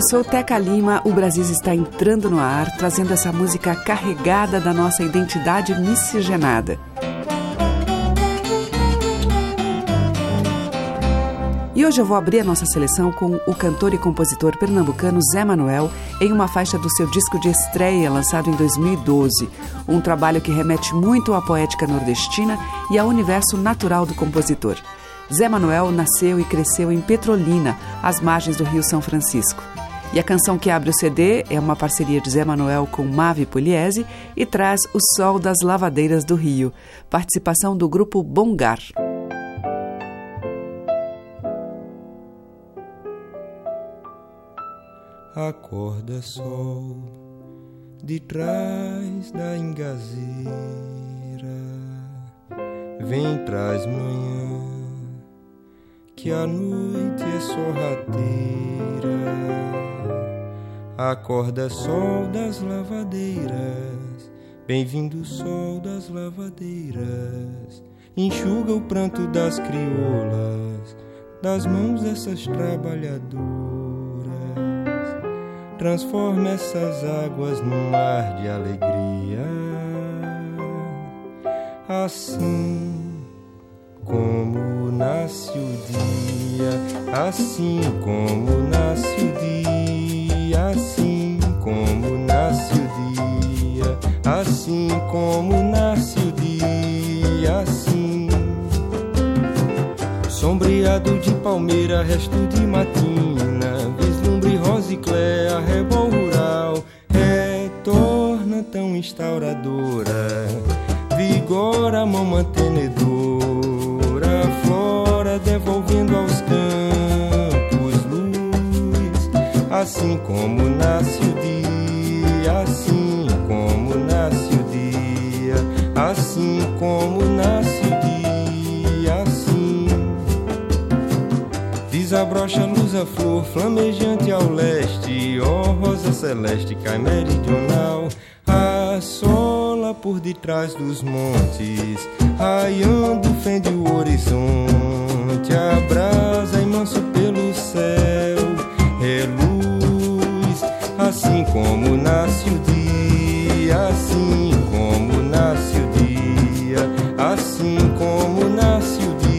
Eu sou Teca Lima. O Brasil está entrando no ar, trazendo essa música carregada da nossa identidade miscigenada. E hoje eu vou abrir a nossa seleção com o cantor e compositor pernambucano Zé Manuel em uma faixa do seu disco de estreia lançado em 2012, um trabalho que remete muito à poética nordestina e ao universo natural do compositor. Zé Manuel nasceu e cresceu em Petrolina, às margens do Rio São Francisco. E a canção que abre o CD é uma parceria de Zé Manuel com Mave Pugliese e traz O Sol das Lavadeiras do Rio, participação do grupo Bongar. Acorda sol de trás da engazeira, vem traz manhã que a noite é sorrateira. Acorda sol das lavadeiras, bem-vindo sol das lavadeiras. Enxuga o pranto das crioulas, das mãos dessas trabalhadoras. Transforma essas águas num mar de alegria. Assim como nasce o dia, assim como nasce o dia, assim como nasce o dia, assim. Sombreado de palmeira, resto de matina, vislumbre rosiclé, arrebol rural, retorna tão instauradora, vigora mão mantenedora, flora devolvendo aos campos luz, assim como nasce o dia, assim como nasce o dia, assim como nasce o dia, assim. Desabrocha luz a flor, flamejante ao leste, ó oh, rosa celeste, cai meridional, assola por detrás dos montes, raiando fende o horizonte, abrasa imenso pelo céu, é luz, assim como nasce o dia, assim como nasce o dia, assim como nasce o dia,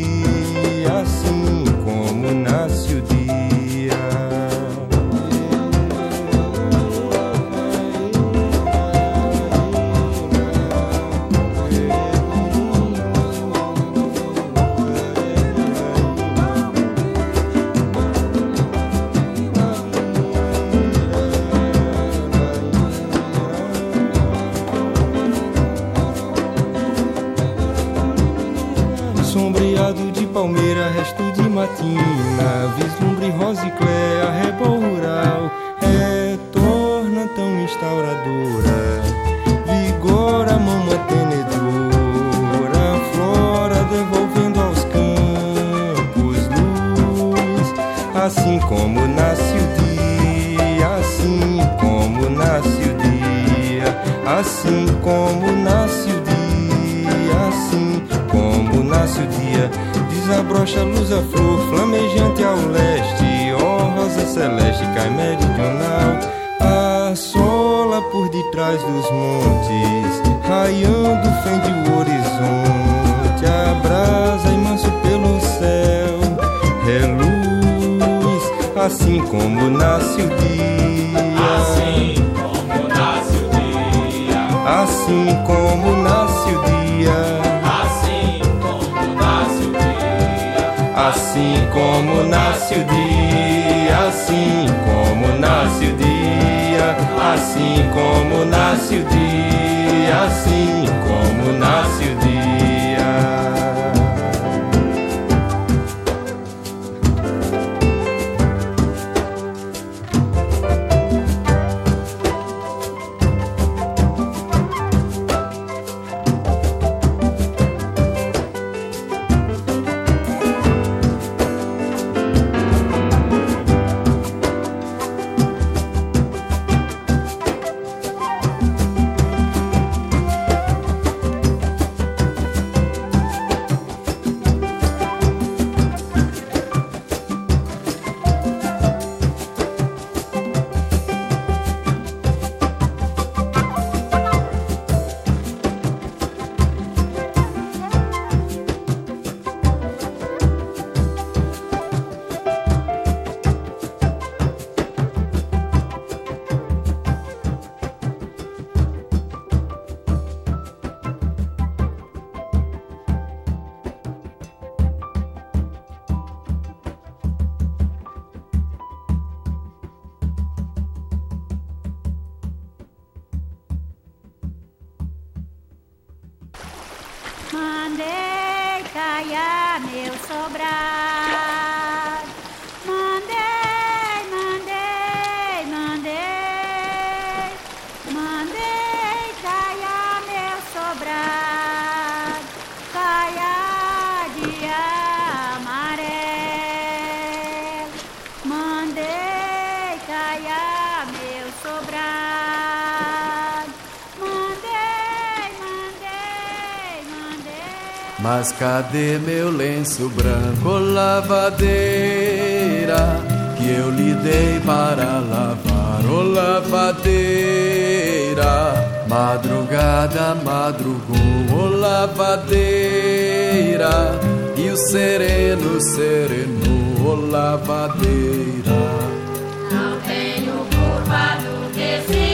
matina, vislumbre rosa e claro. Como Mas cadê meu lenço branco, lavadeira, que eu lhe dei para lavar, oh, lavadeira? Madrugada madrugou, oh, lavadeira, e o sereno serenou, ô oh, lavadeira. se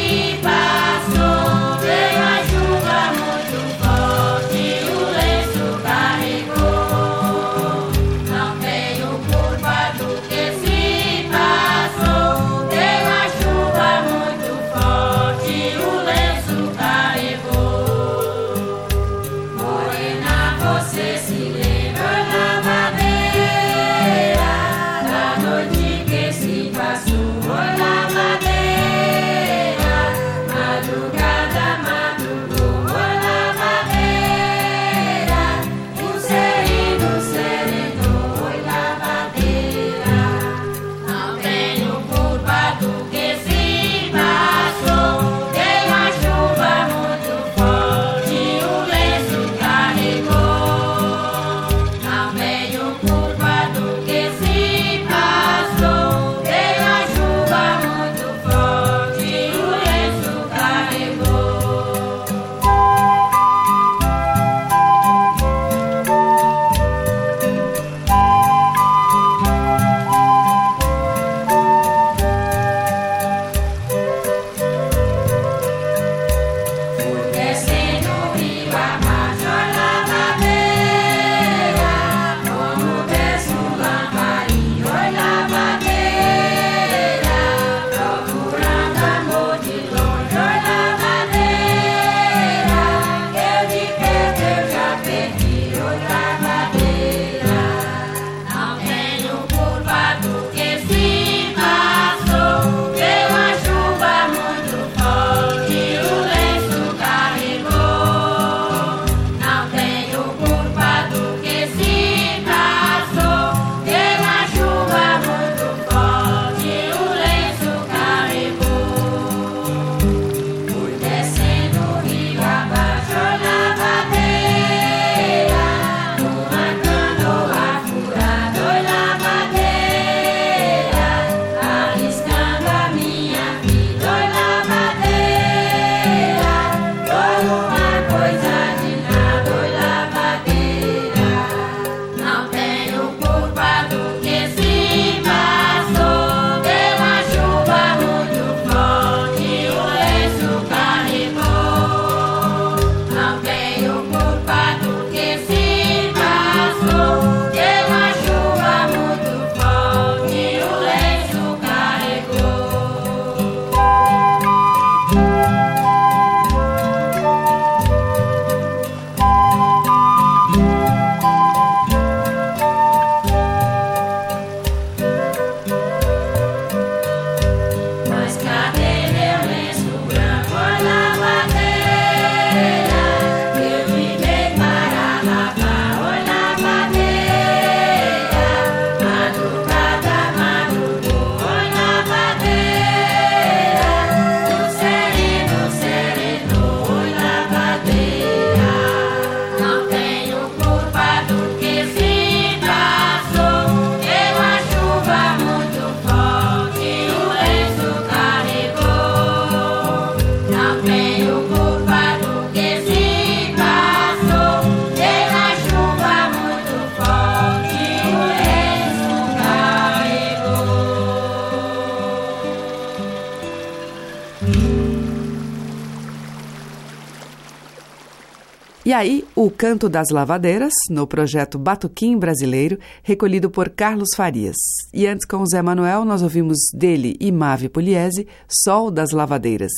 aí, o Canto das Lavadeiras, no projeto Batuquim Brasileiro, recolhido por Carlos Farias. E antes, com o Zé Manuel, nós ouvimos dele e Mave Pugliese, Sol das Lavadeiras.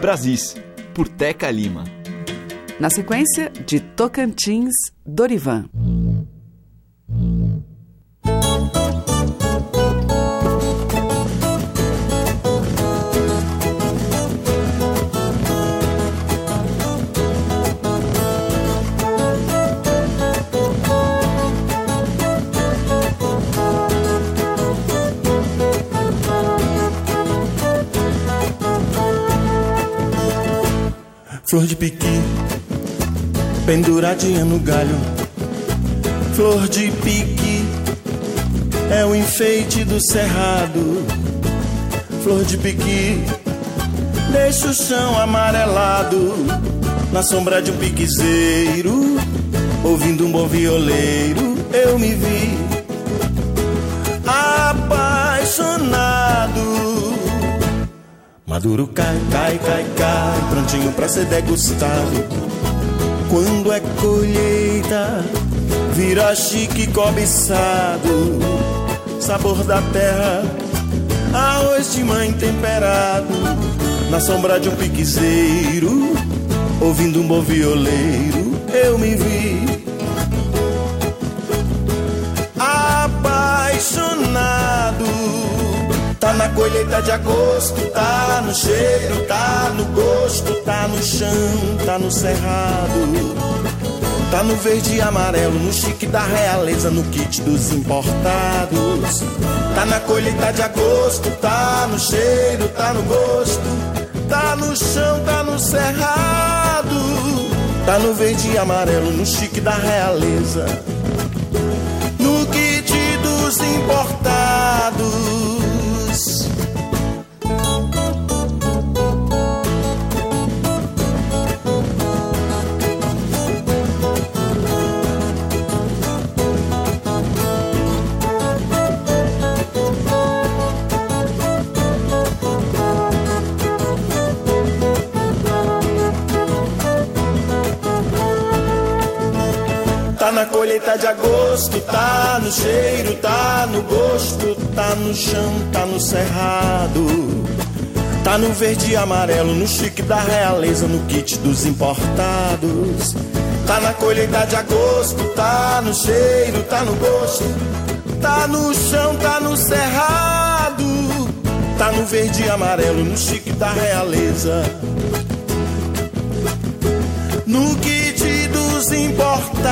Brasis, por Teca Lima. Na sequência, de Tocantins, Dorivan. Flor de piqui, penduradinha no galho. Flor de piqui, é o enfeite do cerrado. Flor de piqui, deixa o chão amarelado. Na sombra de um piquezeiro, ouvindo um bom violeiro, eu me vi apaixonado. Maduro cai, cai, cai, cai, prontinho pra ser degustado. Quando é colheita, vira chique cobiçado. Sabor da terra, arroz de mãe temperado. Na sombra de um piquezeiro, ouvindo um bom violeiro, eu me vi. Colheita de agosto, tá no cheiro, tá no gosto, tá no chão, tá no cerrado. Tá no verde e amarelo, no chique da realeza, no kit dos importados. Tá na colheita de agosto, tá no cheiro, tá no gosto, tá no chão, tá no cerrado. Tá no verde e amarelo, no chique da realeza, no kit dos importados. Na colheita de agosto, tá no cheiro, tá no gosto, tá no chão, tá no cerrado. Tá no verde e amarelo, no chique da realeza, no kit dos importados. Tá na colheita de agosto, tá no cheiro, tá no gosto, tá no chão, tá no cerrado. Tá no verde e amarelo, no chique da realeza. No kit dos importados.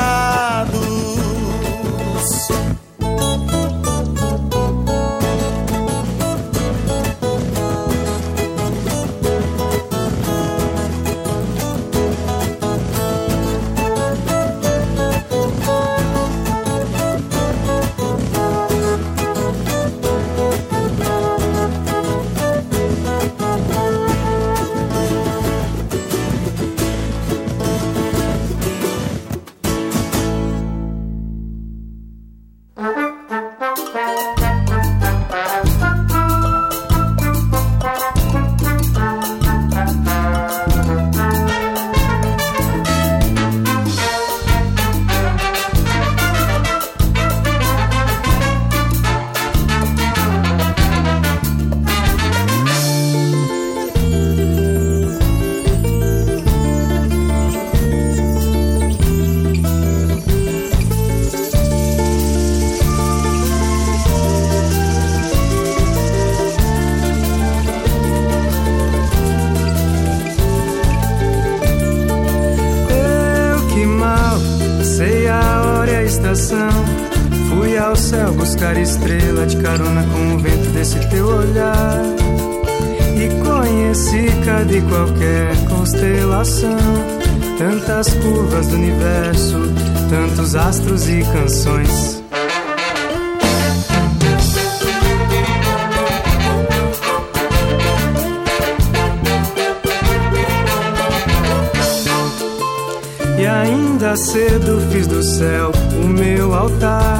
E ainda cedo fiz do céu o meu altar.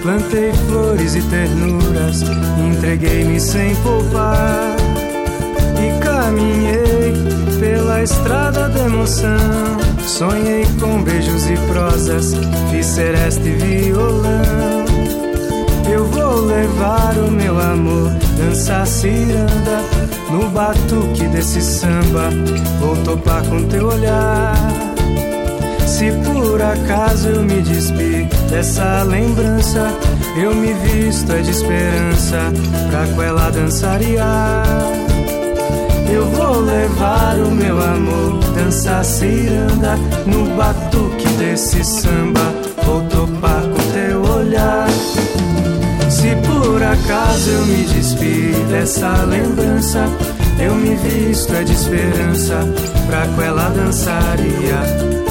Plantei flores e ternuras, entreguei-me sem poupar. E caminhei pela estrada emoção. Sonhei com beijos e prosas, fiz seresta e violão. Eu vou levar o meu amor, dançar ciranda no batuque desse samba. Vou topar com teu olhar. Se por acaso eu me despi dessa lembrança, eu me visto é de esperança pra com ela dançariar. Eu vou levar o meu amor, dançar ciranda no batuque desse samba. Vou topar com teu olhar. Se por acaso eu me despi dessa lembrança, eu me visto é de esperança pra com ela dançaria.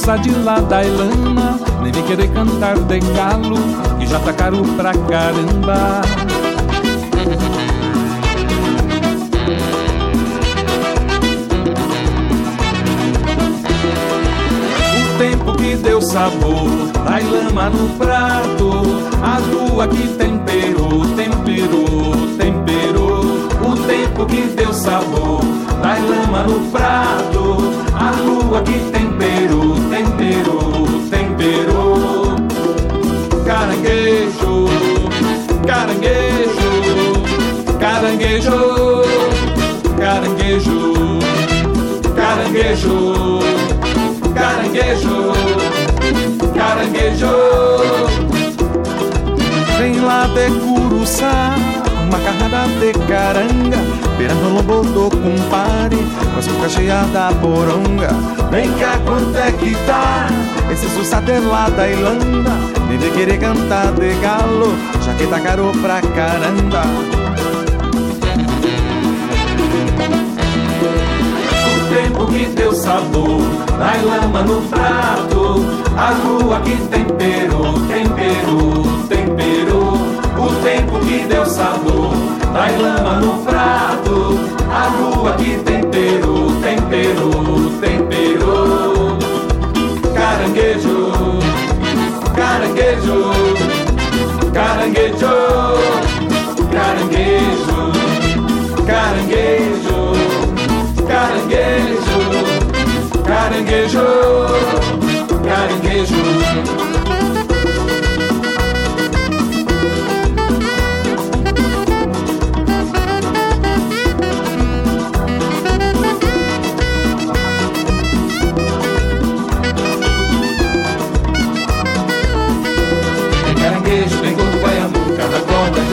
Jussa de lá da Ilana, nem vem querer cantar de galo, que já tá caro pra caramba. O tempo que deu sabor, dai lama no prato, a lua que temperou, temperou, temperou. O tempo que deu sabor Dai lama no prato. A lua que temperou, temperou, temperou Caranguejo, caranguejo Caranguejo, caranguejo Caranguejo, caranguejo Caranguejo. Vem lá de Curuçá, uma carrada de caranga, beirando o lombo do cumpare, com as bocas cheias da poronga. Vem cá, quanto é que tá? Esse sussate lá da Irlanda, nem de querer cantar de galo, já que tá caro pra caramba. O tempo que deu sabor, da lama no prato, a lua que temperou, temperou, temperou. O tempo que deu sabor, da lama no prato, a lua que temperou, temperou, temperou. Caranguejo, caranguejo, caranguejo, caranguejo, caranguejo, caranguejo, caranguejo, caranguejo.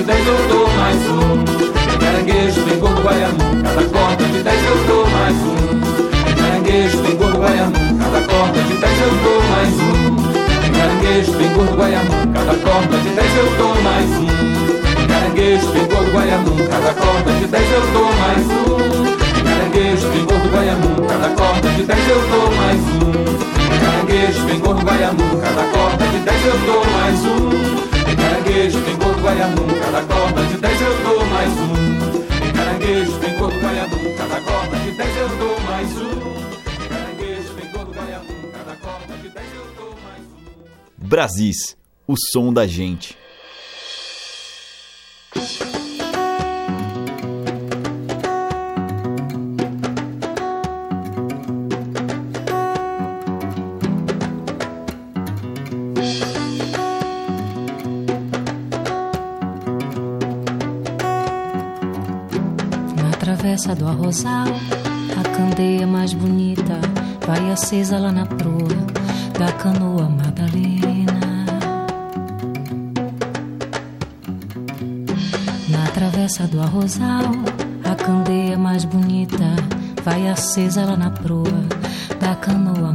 Dez eu dou mais um. Tem caranguejo, tem gordo, baiano, cada corda de dez eu dou mais um. Tem caranguejo, tem gordo, baiano, cada corda de dez eu dou mais um. Tem caranguejo, tem gordo, baiano, cada corda de dez eu dou mais um. Tem caranguejo, tem gordo, baiano, cada corda de dez eu dou mais um. Tem caranguejo, tem gordo, baiano, cada corda de dez eu dou mais um. Tem caranguejo, tem gordo, baiano, cada corda de dez eu dou mais um caranguejo tem coco, guaiabu, cada corda de 10 eu dou mais um. Em caranguejo tem coco, guaiabu, cada corda de dez eu dou mais um. Caranguejo tem coco, guaiabu, cada corda de 10 eu dou mais um. Brasis, o som da gente. rosal, a candeia mais bonita vai acesa lá na proa da canoa Madalena. Na travessa do arrozal, a candeia mais bonita vai acesa lá na proa da canoa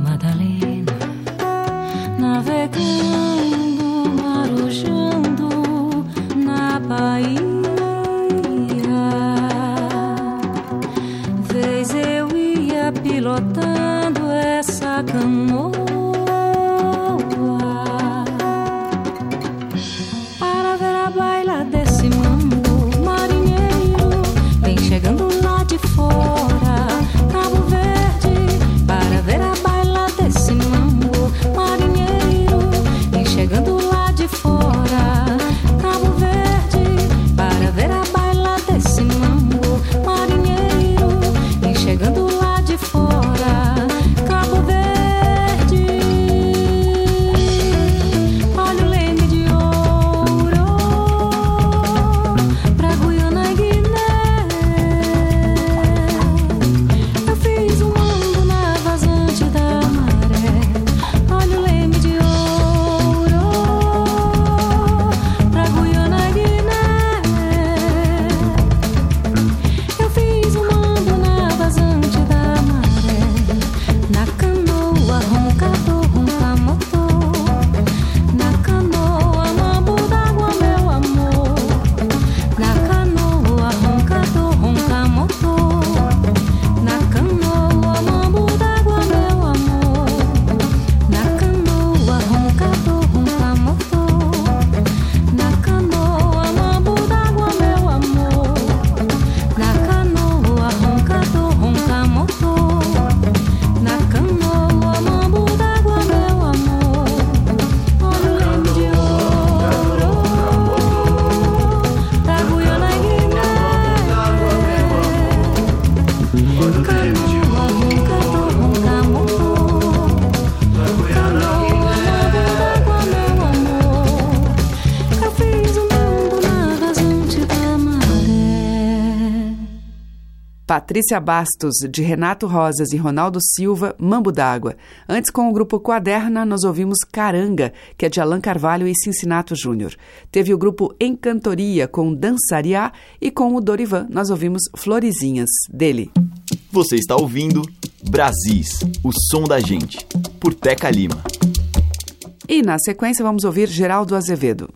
Patrícia Bastos, de Renato Rosas e Ronaldo Silva, Mambo d'Água. Antes, com o grupo Quaderna, nós ouvimos Caranga, que é de Alan Carvalho e Cincinnato Júnior. Teve o grupo Encantoria, com Dançariá, e com o Dorivan, nós ouvimos Florezinhas, dele. Você está ouvindo Brasis, o som da gente, por Teca Lima. E, na sequência, vamos ouvir Geraldo Azevedo.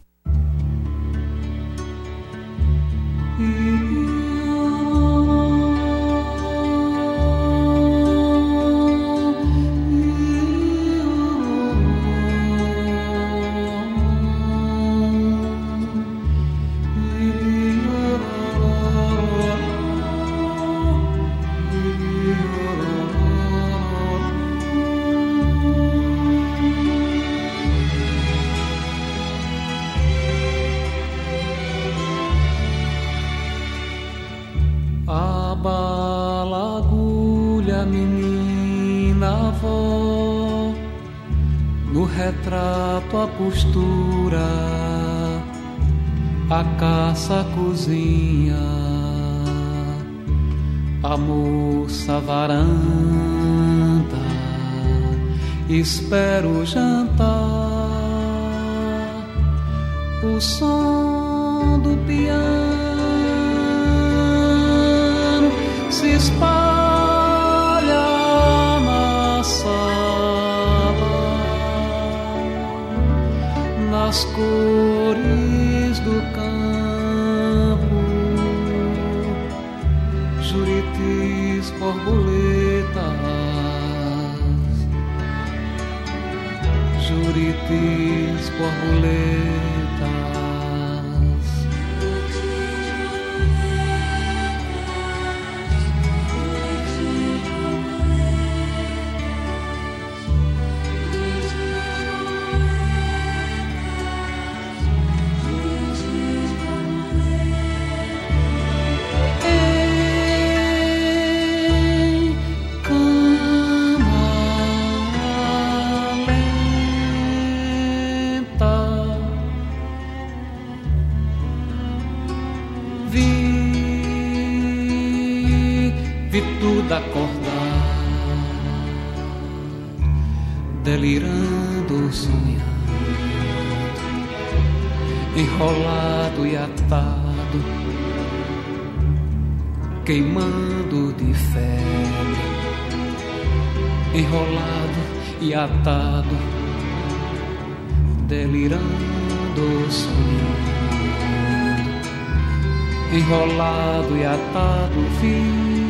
espero jantar. O som do piano se espalha enrolado e atado, delirando, sonhando enrolado e atado vi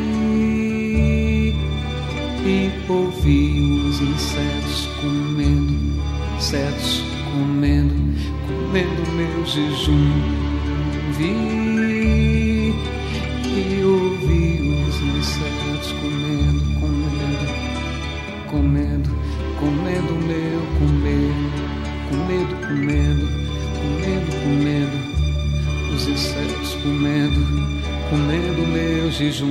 e ouvi os insetos comendo, insetos comendo, comendo meu jejum. Vi e ouvi os insetos comendo, sejam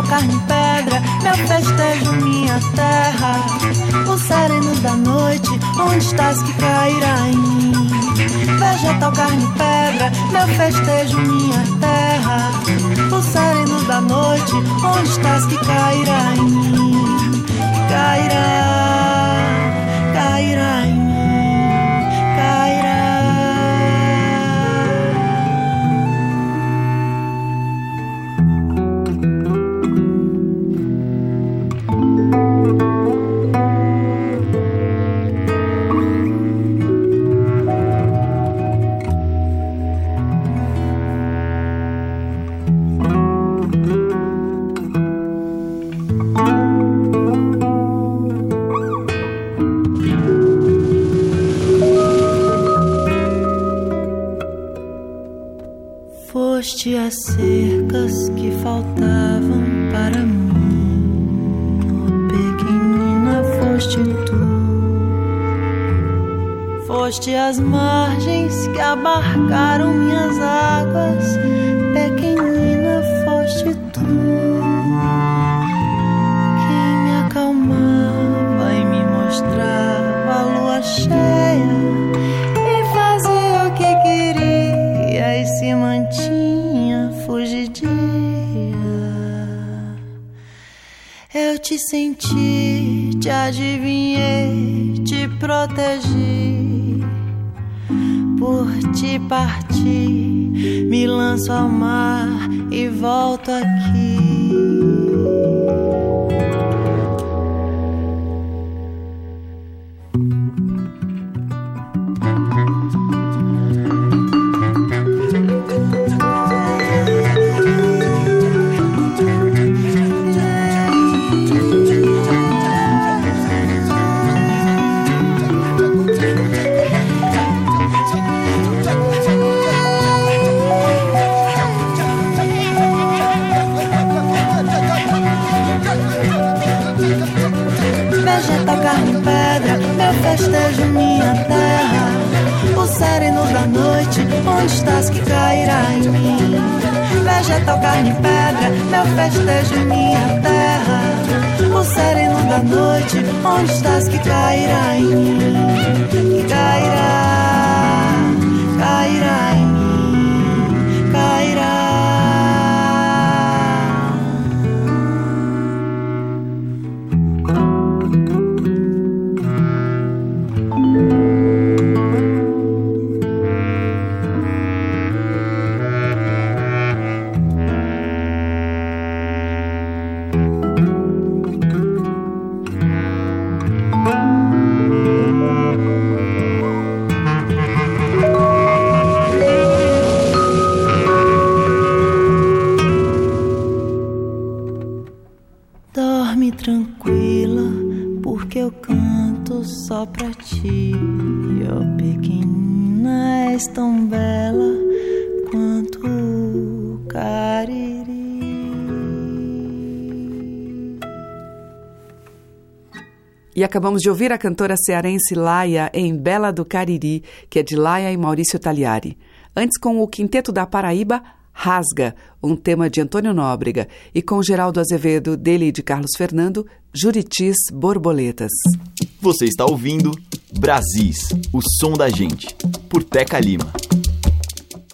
Tal carne e pedra, meu festejo, minha terra. O sereno da noite, onde estás que cairá em mim? Vegetal, carne e pedra, meu festejo, minha terra. O sereno da noite, onde estás que cairá em mim? Cairá, cairá em mim. Aqui. E acabamos de ouvir a cantora cearense Laia em Bela do Cariri, que é de Laia e Maurício Tagliari. Antes, com o Quinteto da Paraíba, Rasga, um tema de Antônio Nóbrega, e com Geraldo Azevedo, dele e de Carlos Fernando, Juritis Borboletas. Você está ouvindo Brasis, o som da gente, por Teca Lima.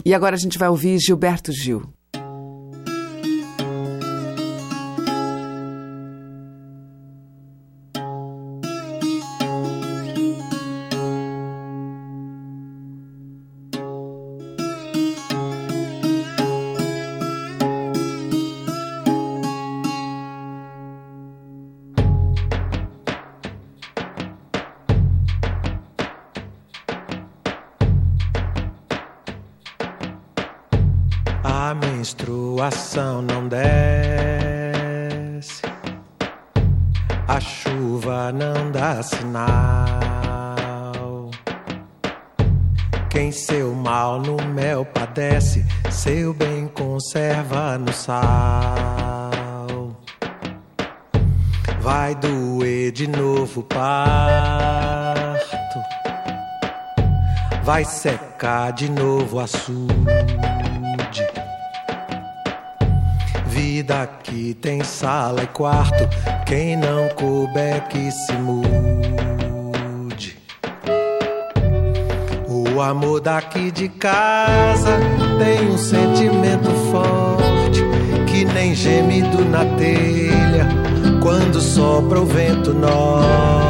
E agora a gente vai ouvir Gilberto Gil. secar de novo açude. Vida aqui tem sala e quarto, quem não couber que se mude. O amor daqui de casa tem um sentimento forte, que nem gemido na telha, quando sopra o vento norte.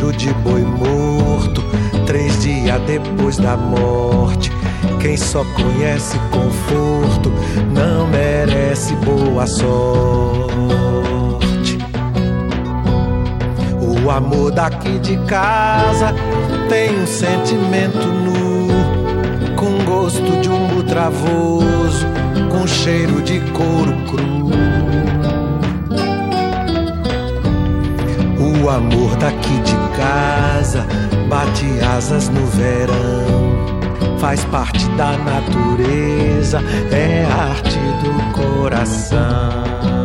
cheiro de boi morto. Três dias depois da morte, quem só conhece conforto não merece boa sorte. O amor daqui de casa tem um sentimento nu, com gosto de um travoso, com cheiro de couro cru. O amor daqui de casa bate asas no verão. Faz parte da natureza, é arte do coração.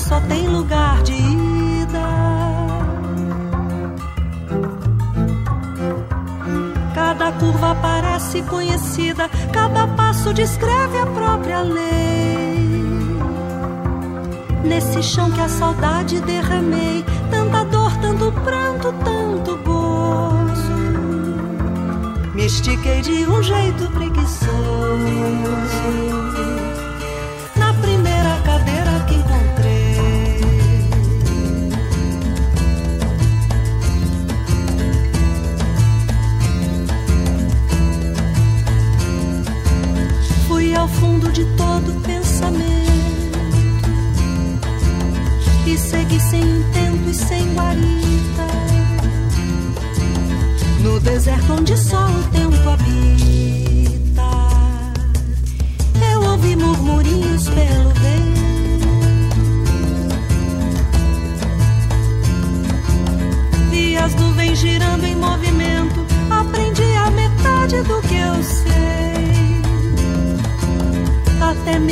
só tem lugar de ida. Cada curva parece conhecida, cada passo descreve a própria lei. Nesse chão que a saudade derramei, tanta dor, tanto pranto, tanto gozo. Me estiquei de um jeito preguiçoso.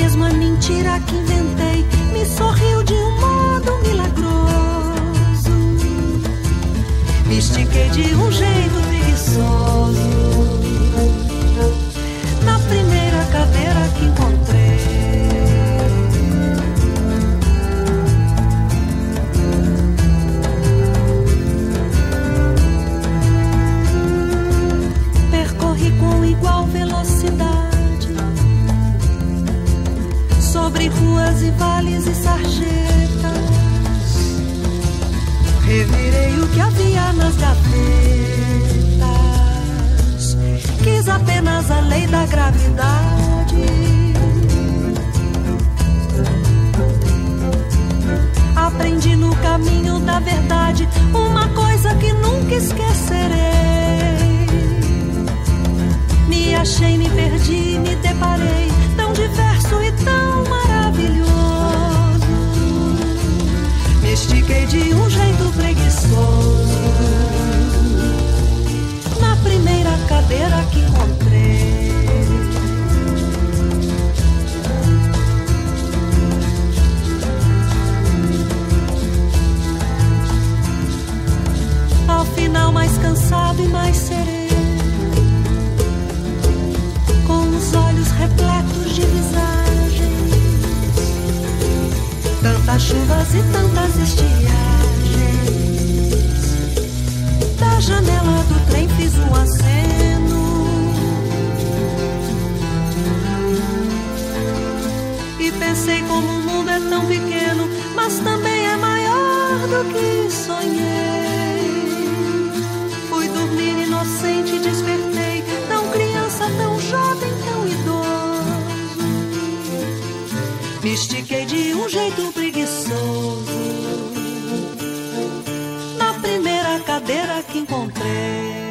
mesma mentira que inventei me sorriu de um modo milagroso. Me estiquei de um jeito preguiçoso. ruas e vales e sarjetas. Revirei o que havia nas gavetas. Quis apenas a lei da gravidade. Aprendi no caminho da verdade uma coisa que nunca esquecerei. Me achei, me perdi, me deparei diverso e tão maravilhoso. Me estiquei de um jeito preguiçoso. Na primeira cadeira que encontrei. Ao final, mais cansado e mais sereno de visagens, tantas chuvas e tantas estiagens. Da janela do trem fiz um aceno. E pensei como o mundo é tão pequeno, mas também é maior do que sonhei. Fui dormir inocente e despertei. Estiquei de um jeito preguiçoso na primeira cadeira que encontrei.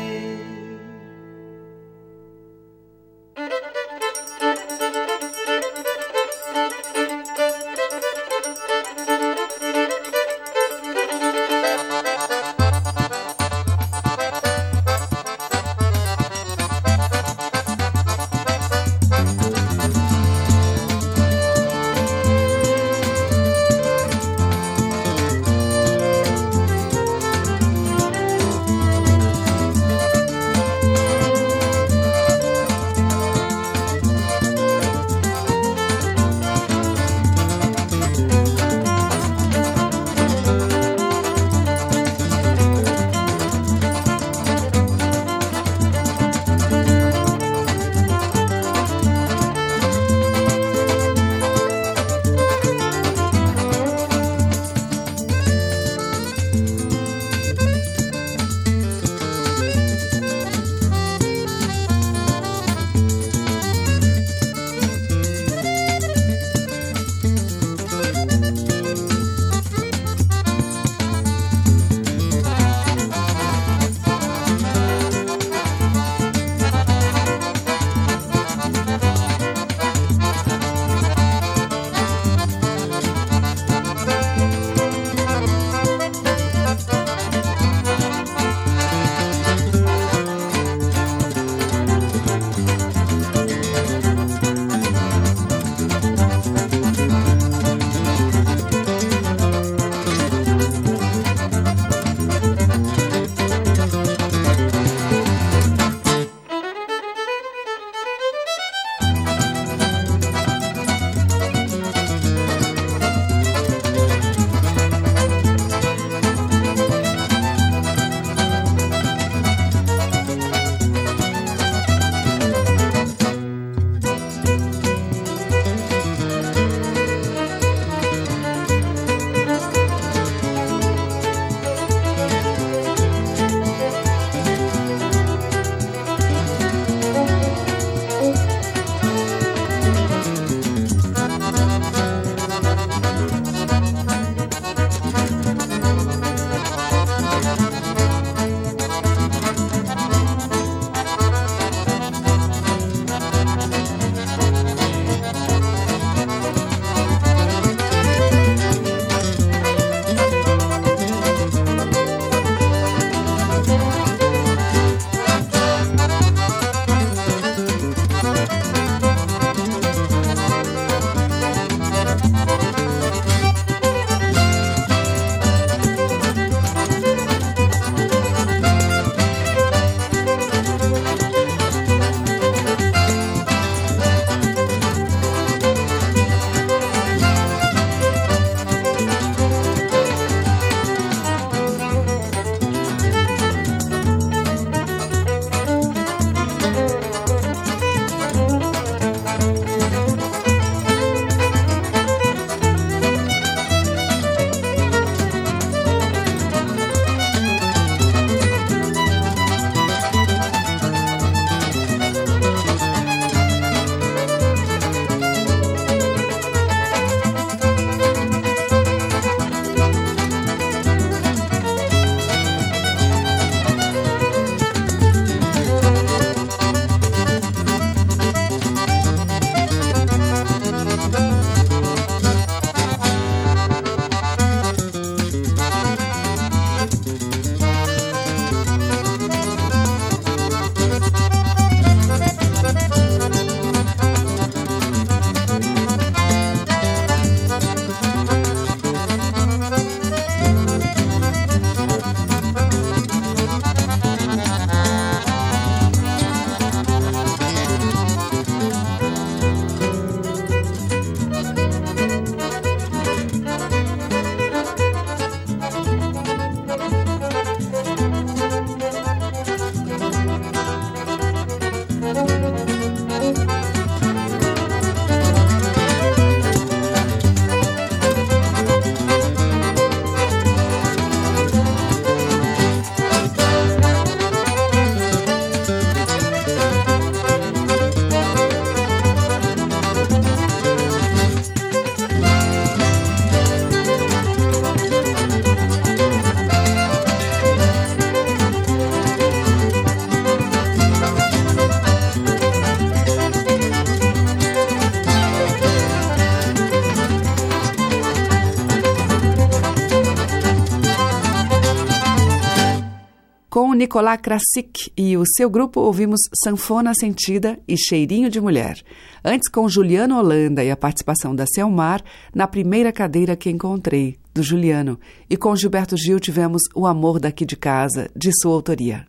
Com Nicolás Krasik e o seu grupo ouvimos Sanfona Sentida e Cheirinho de Mulher. Antes com Juliano Holanda e a participação da Selmar na primeira cadeira que encontrei, do Juliano. E com Gilberto Gil tivemos O Amor Daqui de Casa, de sua autoria.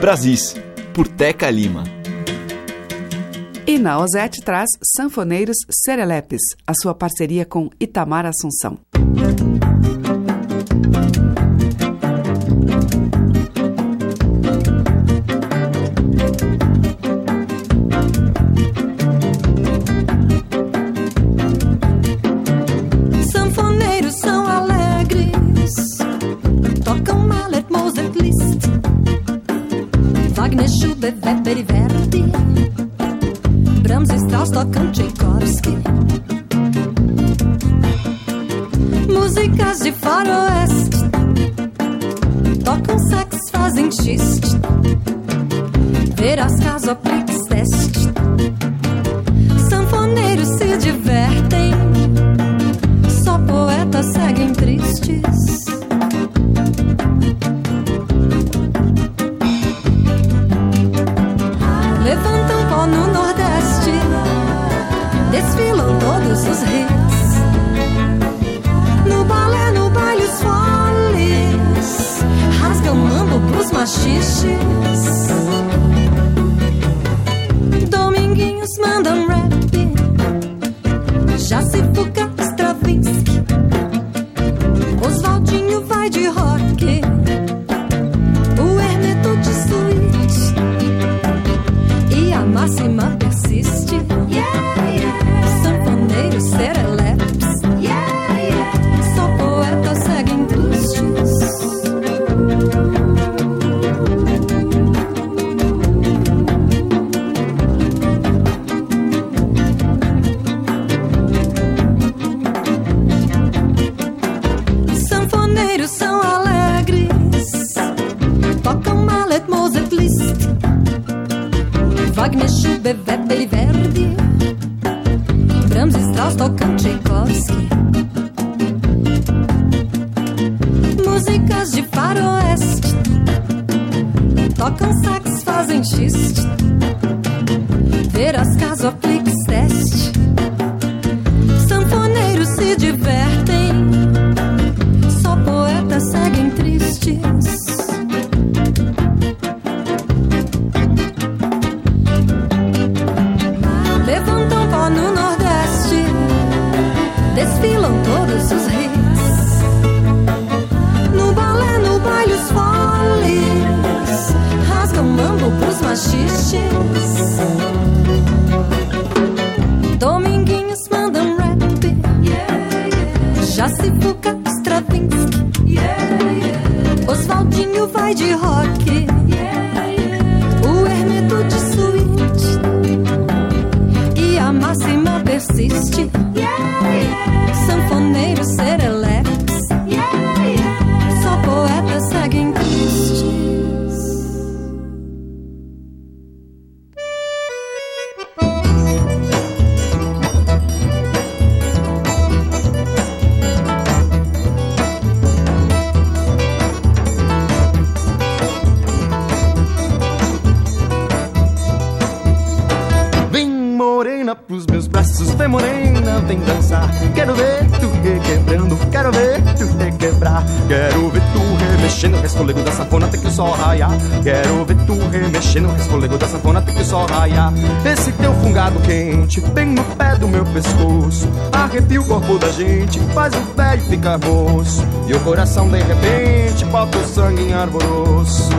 Brasis, por Teca Lima. E na Ozete traz Sanfoneiros Serelepes, a sua parceria com Itamar Assunção. Schubert, Weber e Verdi, Brahms Strauss tocam Tchaikovsky. Músicas de faroeste, tocam sax, fazem xiste, verás caso apliques teste. Sanfoneiros se divertem, só poetas seguem tristes. No Nordeste, desfilam todos os hits. No balé, no baile, os foles rasgam mambo pros machiches. Já se fuga Stravinsky. Oswaldinho vai de rock, o Hermeto de suíte e a máxima persiste. Que. Esse teu fungado quente, bem no pé do meu pescoço. Arrepia o corpo da gente, faz o velho ficar moço. E o coração de repente bota o sangue em arboroço.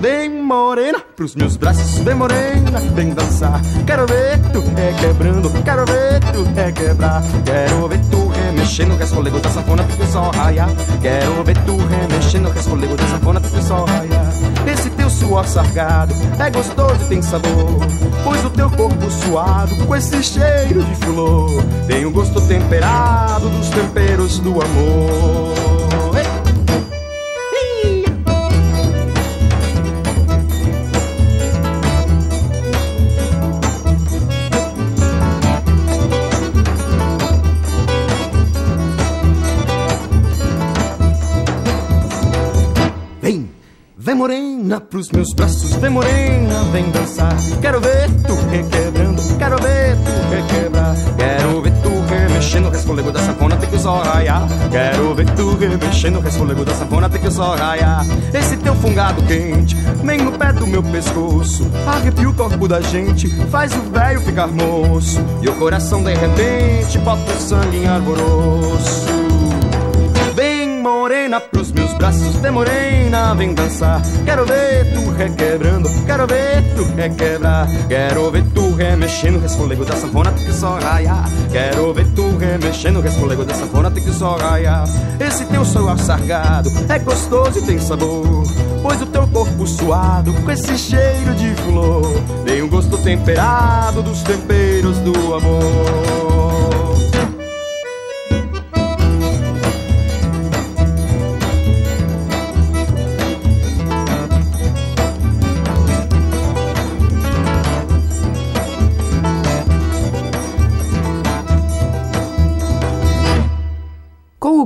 Vem morena pros meus braços, vem morena, vem dançar. Quero ver tu requebrando, quero ver tu requebrar. Quero ver tu remexendo, resfolego da sanfona até que o sol raiar. Quero ver tu remexendo, resfolego da sanfona até que o sol raiar. Esse teu suor sargado é gostoso e tem sabor. Pois o teu corpo suado com esse cheiro de flor tem o gosto temperado dos temperos do amor. Vem morena pros meus braços, vem morena, vem dançar. Quero ver tu requebrando, quero ver tu requebrar. Quero ver tu remexendo, resfolego da sanfona tem que só raiar. Quero ver tu remexendo, resfolego da sanfona tem que só raiar. Esse teu fungado quente, vem no pé do meu pescoço. Arrepia o corpo da gente, faz o velho ficar moço. E o coração de repente bota o sangue em alvoroço morena pros meus braços, vem morena, vem dançar. Quero ver tu requebrando, quero ver tu requebrar. Quero ver tu remexendo, resfolego da sanfona, tem que só raiar. Quero ver tu remexendo, resfolego da sanfona, tem que só raiar. Esse teu sol sargado é gostoso e tem sabor. Pois o teu corpo suado, com esse cheiro de flor, tem um gosto temperado dos temperos do amor.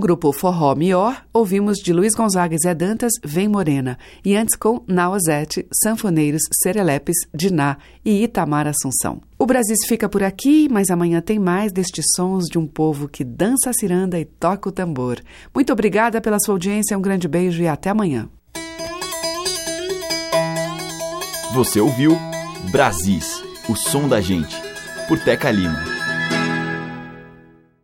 Grupo Forró Mior, ouvimos de Luiz Gonzaga e Zé Dantas, Vem Morena, e antes com Naozete, Sanfoneiros, Serelepes, Diná e Itamar Assunção. O Brasil fica por aqui, mas amanhã tem mais destes sons de um povo que dança a ciranda e toca o tambor. Muito obrigada pela sua audiência, um grande beijo e até amanhã. Você ouviu Brasis, o som da gente, por Teca Lima.